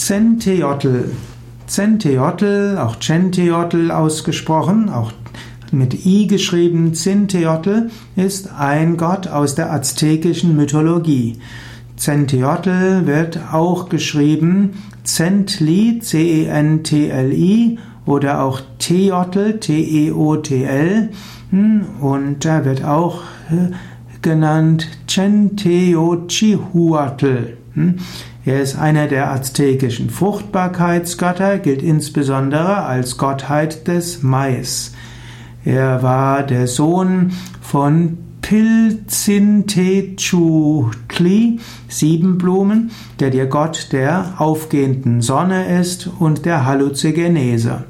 Zenteotl. Zenteotl, auch Centeotl ausgesprochen, auch mit I geschrieben, Zinteotl, ist ein Gott aus der aztekischen Mythologie. Zenteotl wird auch geschrieben Zentli, C-E-N-T-L-I oder auch Teotl, T-E-O-T-L hm, und er wird auch äh, genannt Centeochihuatl. Er ist einer der aztekischen Fruchtbarkeitsgötter, gilt insbesondere als Gottheit des Mais. Er war der Sohn von Pilzintechutli, Siebenblumen, der der Gott der aufgehenden Sonne ist und der Halluzinogenese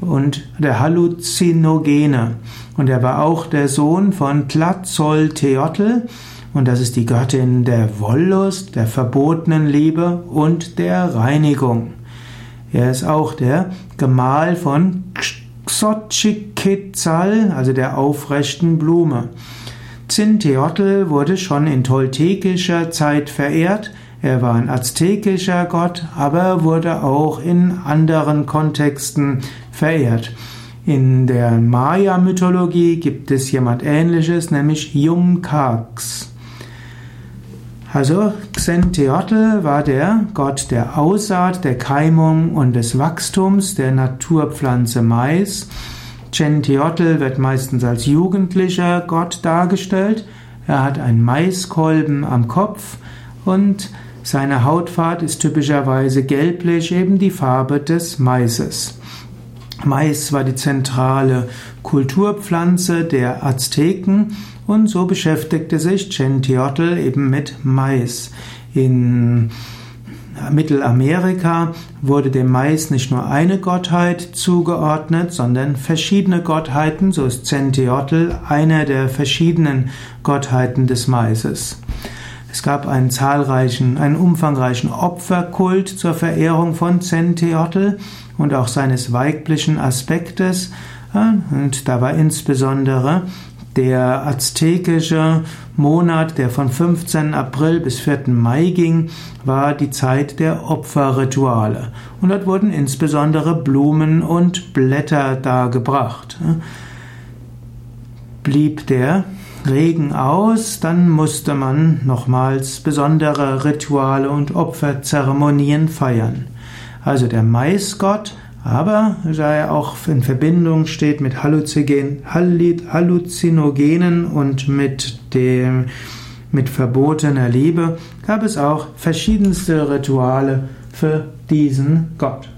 und der Halluzinogene. Und er war auch der Sohn von Tlatzolteotl, und das ist die Göttin der Wollust, der verbotenen Liebe und der Reinigung. Er ist auch der Gemahl von Xochiquetzal, also der aufrechten Blume. Zinteotl wurde schon in toltekischer Zeit verehrt. Er war ein aztekischer Gott, aber wurde auch in anderen Kontexten verehrt. In der Maya-Mythologie gibt es jemand ähnliches, nämlich Yumkax. Also Xenteotl war der Gott der Aussaat, der Keimung und des Wachstums der Naturpflanze Mais. Centeotl wird meistens als jugendlicher Gott dargestellt. Er hat einen Maiskolben am Kopf und seine Hautfahrt ist typischerweise gelblich, eben die Farbe des Maises. Mais war die zentrale Kulturpflanze der Azteken und so beschäftigte sich Centeotl eben mit Mais. In Mittelamerika wurde dem Mais nicht nur eine Gottheit zugeordnet, sondern verschiedene Gottheiten, so ist Centeotl einer der verschiedenen Gottheiten des Maises. Es gab einen zahlreichen, einen umfangreichen Opferkult zur Verehrung von Centeotl und auch seines weiblichen Aspektes. Und da war insbesondere der aztekische Monat, der von 15. April bis 4. Mai ging, war die Zeit der Opferrituale. Und dort wurden insbesondere Blumen und Blätter dargebracht. Blieb der Regen aus, dann musste man nochmals besondere Rituale und Opferzeremonien feiern. Also der Maisgott aber da er auch in Verbindung steht mit Halluzinogenen und mit dem mit verbotener Liebe, gab es auch verschiedenste Rituale für diesen Gott.